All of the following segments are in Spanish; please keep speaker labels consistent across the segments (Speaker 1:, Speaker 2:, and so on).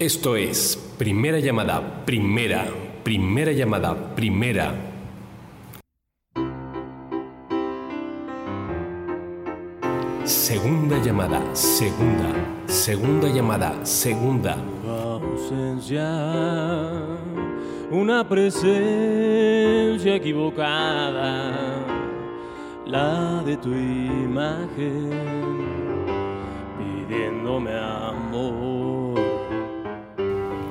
Speaker 1: Esto es primera llamada, primera, primera llamada, primera. Segunda llamada, segunda, segunda llamada, segunda.
Speaker 2: ausencia, una presencia equivocada, la de tu imagen, pidiéndome amor.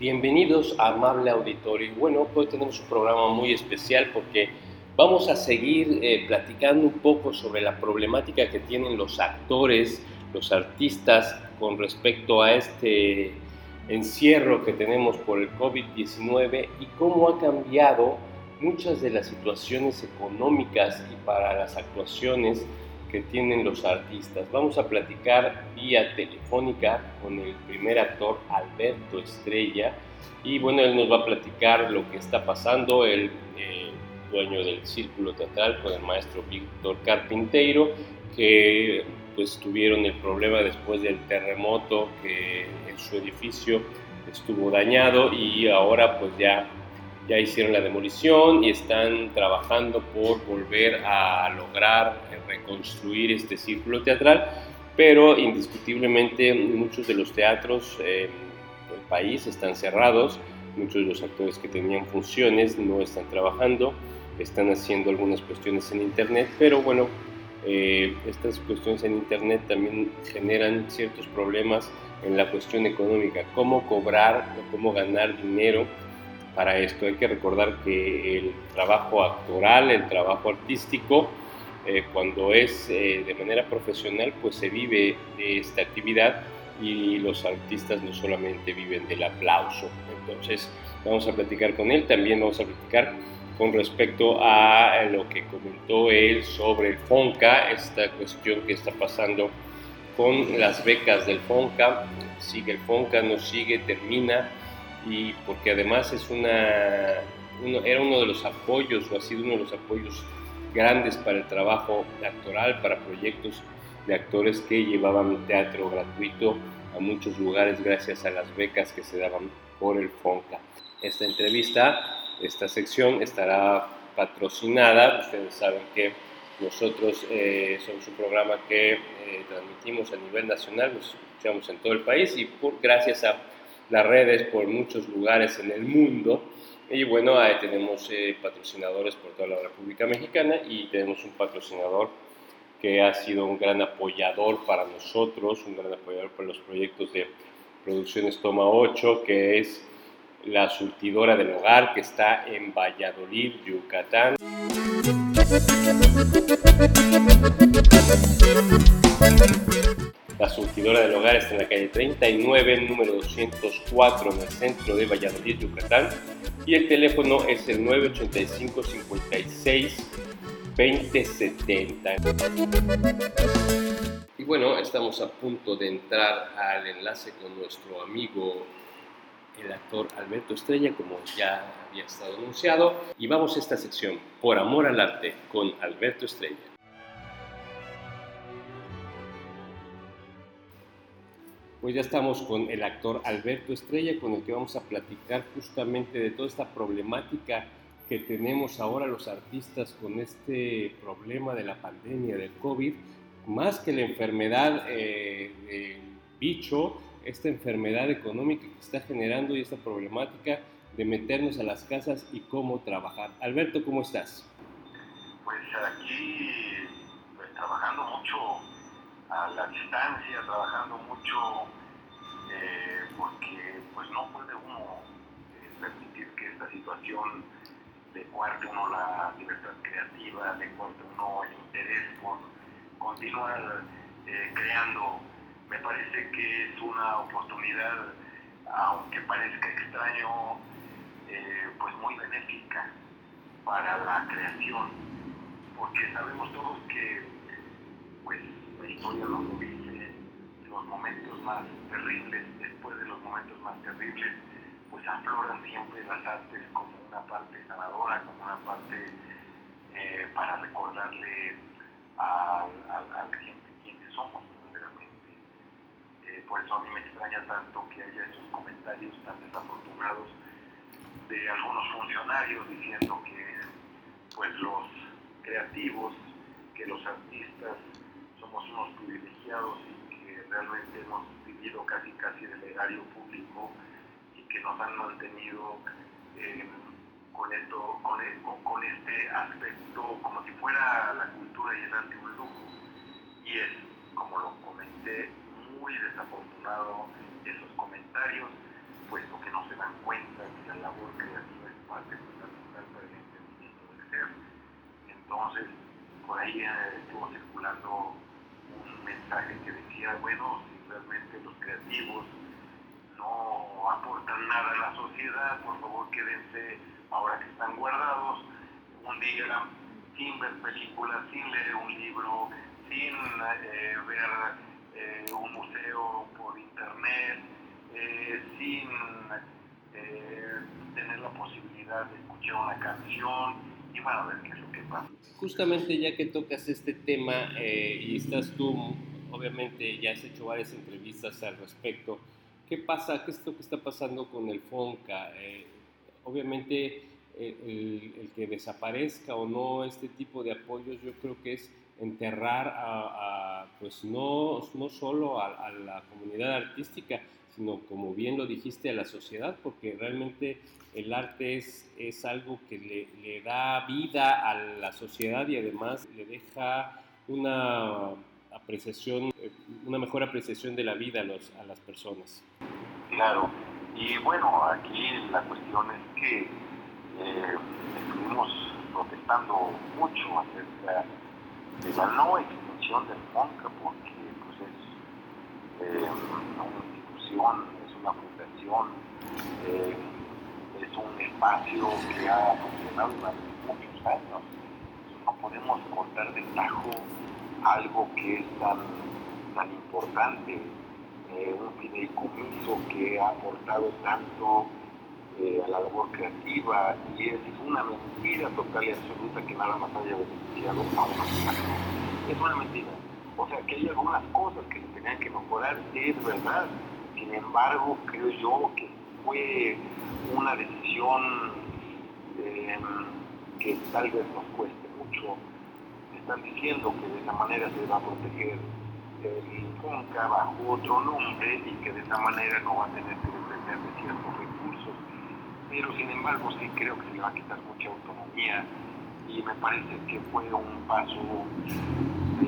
Speaker 1: Bienvenidos, amable auditorio. Bueno, hoy tenemos un programa muy especial porque vamos a seguir eh, platicando un poco sobre la problemática que tienen los actores, los artistas con respecto a este encierro que tenemos por el COVID-19 y cómo ha cambiado muchas de las situaciones económicas y para las actuaciones que tienen los artistas. Vamos a platicar vía telefónica con el primer actor Alberto Estrella y bueno, él nos va a platicar lo que está pasando, el eh, dueño del círculo teatral con el maestro Víctor Carpinteiro, que pues tuvieron el problema después del terremoto que en su edificio estuvo dañado y ahora pues ya ya hicieron la demolición y están trabajando por volver a lograr reconstruir este círculo teatral, pero indiscutiblemente muchos de los teatros eh, del país están cerrados, muchos de los actores que tenían funciones no están trabajando, están haciendo algunas cuestiones en internet, pero bueno, eh, estas cuestiones en internet también generan ciertos problemas en la cuestión económica, cómo cobrar cómo ganar dinero para esto. Hay que recordar que el trabajo actoral, el trabajo artístico, eh, cuando es eh, de manera profesional, pues se vive de esta actividad y los artistas no solamente viven del aplauso. Entonces, vamos a platicar con él, también vamos a platicar con respecto a lo que comentó él sobre el FONCA, esta cuestión que está pasando con las becas del FONCA, sigue el FONCA, no sigue, termina, y porque además es una, era uno de los apoyos o ha sido uno de los apoyos grandes para el trabajo actoral, para proyectos de actores que llevaban teatro gratuito a muchos lugares gracias a las becas que se daban por el FONCA. Esta entrevista, esta sección estará patrocinada, ustedes saben que nosotros eh, somos un programa que eh, transmitimos a nivel nacional, nos escuchamos en todo el país y por, gracias a las redes por muchos lugares en el mundo. Y bueno, ahí tenemos eh, patrocinadores por toda la República Mexicana y tenemos un patrocinador que ha sido un gran apoyador para nosotros, un gran apoyador para los proyectos de Producciones Toma 8, que es la surtidora del hogar que está en Valladolid, Yucatán. La surtidora del hogar está en la calle 39, número 204, en el centro de Valladolid, Yucatán. Y el teléfono es el 985 56 2070. Y bueno, estamos a punto de entrar al enlace con nuestro amigo el actor Alberto Estrella, como ya había estado anunciado. Y vamos a esta sección, Por Amor al Arte, con Alberto Estrella. Pues ya estamos con el actor Alberto Estrella, con el que vamos a platicar justamente de toda esta problemática que tenemos ahora los artistas con este problema de la pandemia del COVID, más que la enfermedad eh, bicho, esta enfermedad económica que está generando y esta problemática de meternos a las casas y cómo trabajar. Alberto, ¿cómo estás?
Speaker 3: Pues aquí pues, trabajando mucho a la distancia, trabajando mucho, eh, porque pues no puede uno eh, permitir que esta situación le cuarte uno la libertad creativa, le cuarte uno el interés por continuar eh, creando. Me parece que es una oportunidad, aunque parezca extraño, pues muy benéfica para la creación, porque sabemos todos que pues la historia nos dice los momentos más terribles, después de los momentos más terribles, pues afloran siempre las artes como una parte sanadora, como una parte eh, para recordarle a, la gente quiénes somos verdaderamente. Eh, por eso a mí me extraña tanto que haya esos comentarios tan desafortunados de algunos funcionarios diciendo que pues los creativos, que los artistas somos unos privilegiados y realmente hemos vivido casi casi del erario público y que nos han mantenido eh, con, esto, con, e, con, este aspecto como si fuera la cultura y el un lujo. Y es, como lo comenté, muy desafortunado esos comentarios puesto que no se dan cuenta que la labor creativa es parte fundamental para el entendimiento del ser. Entonces, por ahí eh, estuvo circulando un mensaje que decía, bueno, si realmente los creativos no aportan nada a la sociedad, por favor quédense ahora que están guardados un día sin ver películas, sin leer un libro, sin eh, ver eh, un museo por internet, eh, sin eh, tener la posibilidad de escuchar una canción y van a ver qué es lo que pasa.
Speaker 1: Justamente ya que tocas este tema eh, y estás tú, obviamente ya has hecho varias entrevistas al respecto, ¿qué pasa? ¿Qué es lo que está pasando con el FONCA? obviamente el, que desaparezca o no este tipo de apoyos yo creo que es enterrar a, pues no, no solo a, la comunidad artística, sino como bien lo dijiste a la sociedad, porque realmente el arte es, es algo que le, le da vida a la sociedad y además le deja una apreciación, una mejor apreciación de la vida a, los, a las personas.
Speaker 3: Claro, y bueno, aquí la cuestión es que eh, estuvimos protestando mucho acerca de la no extinción del FONCA, porque pues es eh, es una fundación, eh, es un espacio que ha funcionado durante muchos años. No podemos cortar de tajo algo que es tan, tan importante, eh, un fideicomiso que ha aportado tanto eh, a la labor creativa y es una mentira total y absoluta que nada más haya beneficiado a una Es una mentira. O sea, que hay algunas cosas que se tenían que mejorar, es verdad, sin embargo, creo yo que fue una decisión em, que tal vez nos cueste mucho. Están diciendo que de esa manera se va a proteger el FONCA bajo otro nombre y que de esa manera no va a tener que depender de ciertos recursos. Pero sin embargo sí creo que le va a quitar mucha autonomía y me parece que fue un paso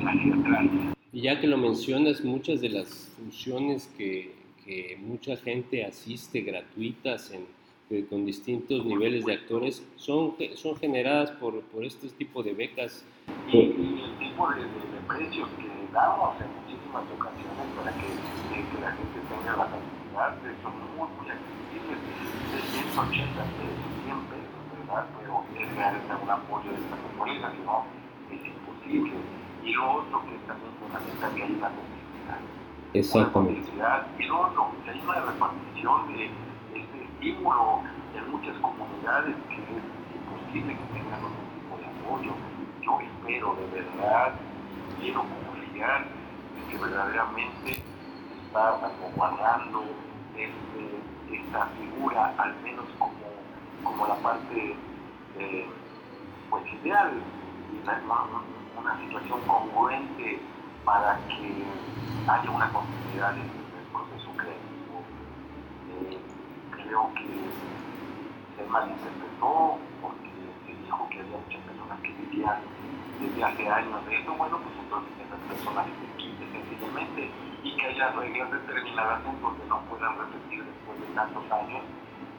Speaker 3: hacia atrás.
Speaker 1: Y ya que lo mencionas, muchas de las funciones que mucha gente asiste gratuitas en, eh, con distintos niveles de actores son, son generadas por, por este tipo de becas.
Speaker 3: Y, el tipo de, precios que damos en muchísimas ocasiones para que, la gente tenga la facilidad son muy, muy accesibles, de 180 pesos, 100 pesos, ¿verdad? Pero es realmente un apoyo de esta naturaleza, si no, es imposible. Y lo otro que es también fundamental que hay una necesidad
Speaker 1: Exactamente.
Speaker 3: Y luego, que hay una repartición de estímulo en muchas comunidades que es imposible que tengan otro tipo de apoyo. Yo espero de verdad, quiero confiar en que verdaderamente está guardando este, esta figura, al menos como, como la parte eh, pues ideal, una, una situación congruente para que haya una continuidad en el proceso creativo. Eh, creo que se malinterpretó porque se dijo que había muchas personas que vivían desde hace años de eso. Bueno, pues entonces esas personas se quiten sencillamente y que haya reglas determinadas en donde no puedan repetir después de tantos años.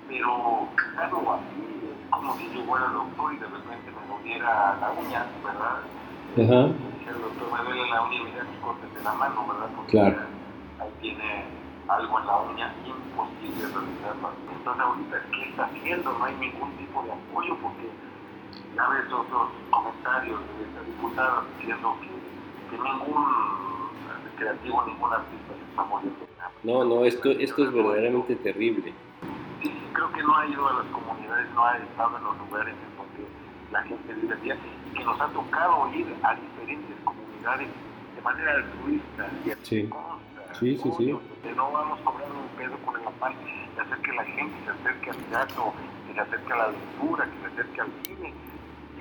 Speaker 3: Pero claro, así es como si yo fuera doctor y de repente me doliera la uña, ¿verdad?
Speaker 1: Uh
Speaker 3: el doctor me duele la uña y me cortes de la mano, ¿verdad? Porque
Speaker 1: claro.
Speaker 3: ahí tiene algo en la uña, imposible realizarlo. Entonces ahorita, ¿qué está haciendo? No hay ningún tipo de apoyo porque ya ves otros comentarios de esta diputada diciendo que, que ningún creativo, ningún artista se está muriendo.
Speaker 1: No, no, esto, esto es verdaderamente terrible.
Speaker 3: Sí, creo que no ha ido a las comunidades, no ha estado en los lugares en donde la gente vive y que nos ha tocado ir a diferentes comunidades de manera altruista y
Speaker 1: sí. Sí, sí, sí.
Speaker 3: no vamos a cobrar un pedo con el afán de hacer que la gente se acerque al teatro, que se acerque a la lectura, que se acerque al cine.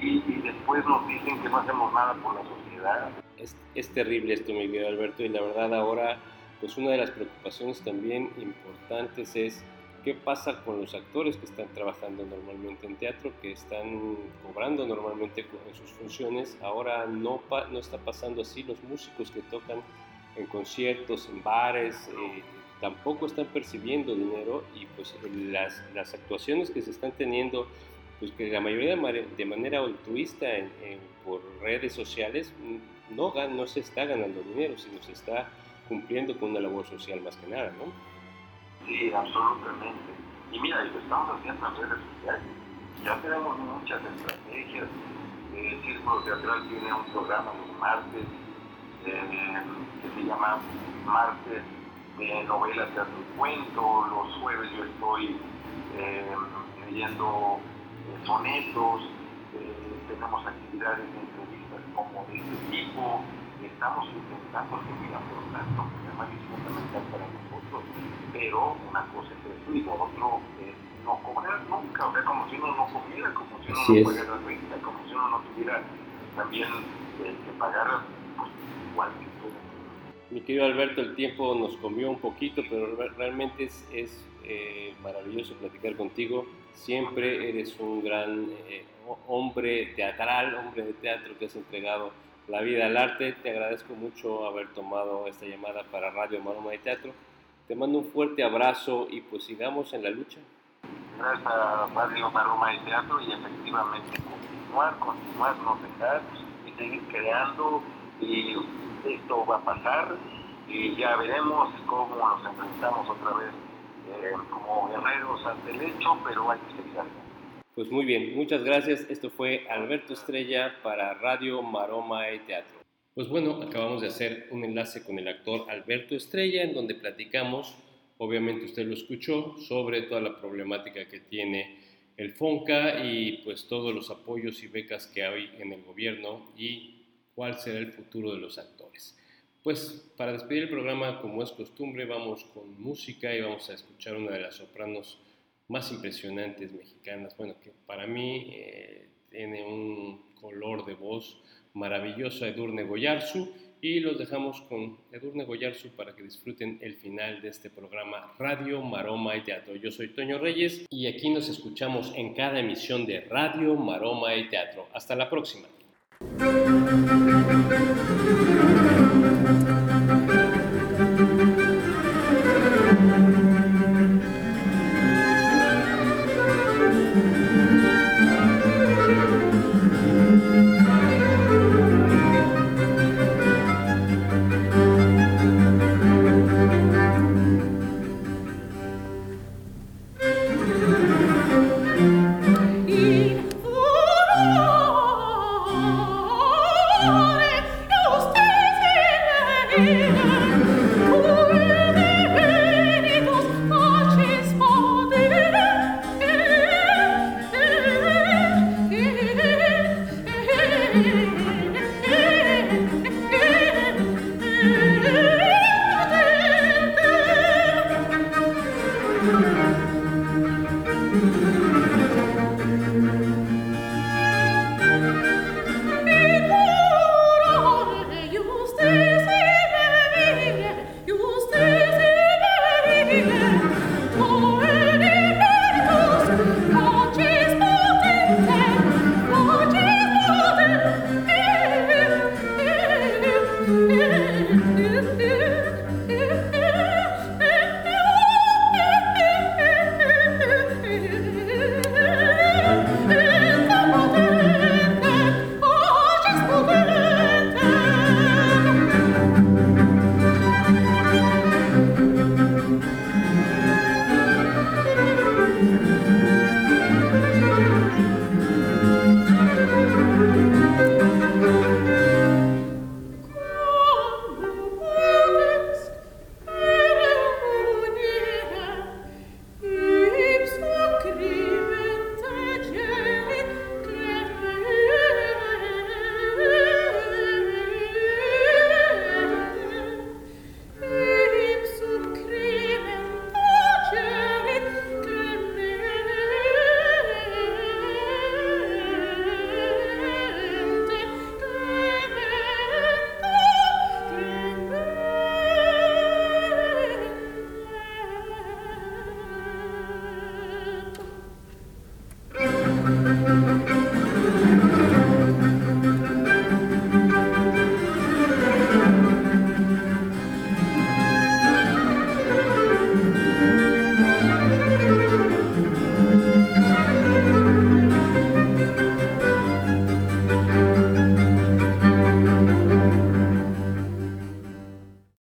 Speaker 3: Y, después nos dicen que no hacemos nada por la sociedad.
Speaker 1: Es, es terrible esto, Miguel Alberto, y la verdad ahora, pues una de las preocupaciones también importantes es qué pasa con los actores que están trabajando normalmente en teatro, que están cobrando normalmente en sus funciones. Ahora no, no está pasando así los músicos que tocan en conciertos, en bares, eh, tampoco están percibiendo dinero y pues las, las, actuaciones que se están teniendo, pues que la mayoría de, manera altruista por redes sociales, no, no se está ganando dinero, sino se está cumpliendo con una labor social más que nada, ¿no?
Speaker 3: Sí, absolutamente. Y mira, lo estamos haciendo en redes sociales. Ya tenemos muchas estrategias. El Círculo Teatral tiene un programa los martes eh, que se llama Martes de Novelas, Teatro y Cuento. Los jueves yo estoy eh, leyendo eh, sonetos. tenemos actividades de entrevistas como de este tipo. Estamos intentando seguir afrontando que es fundamental para nosotros, pero una cosa es eso y lo otro es no cobrar nunca, o sea, como si uno no comiera, como si uno no pagara renta, como si uno no tuviera también que pagar
Speaker 1: mi querido Alberto, el tiempo nos comió un poquito, pero realmente es, es eh, maravilloso platicar contigo. Siempre eres un gran eh, hombre teatral, hombre de teatro que has entregado la vida al arte. Te agradezco mucho haber tomado esta llamada para Radio Maroma de Teatro. Te mando un fuerte abrazo y pues sigamos en la lucha.
Speaker 3: Gracias a Radio Maroma de Teatro y efectivamente continuar, continuar, no dejar y seguir creando y esto va a pasar y ya veremos cómo nos enfrentamos otra vez eh, como guerreros ante el hecho, pero hay que seguir
Speaker 1: Pues muy bien, muchas gracias. Esto fue Alberto Estrella para Radio Maroma y Teatro. Pues bueno, acabamos de hacer un enlace con el actor Alberto Estrella en donde platicamos, obviamente usted lo escuchó, sobre toda la problemática que tiene el FONCA y pues todos los apoyos y becas que hay en el gobierno y cuál será el futuro de los actores. Pues para despedir el programa, como es costumbre, vamos con música y vamos a escuchar una de las sopranos más impresionantes mexicanas. Bueno, que para mí eh, tiene un color de voz maravilloso, Edurne Goyarzu. Y los dejamos con Edurne Goyarzu para que disfruten el final de este programa Radio Maroma y Teatro. Yo soy Toño Reyes y aquí nos escuchamos en cada emisión de Radio Maroma y Teatro. Hasta la próxima.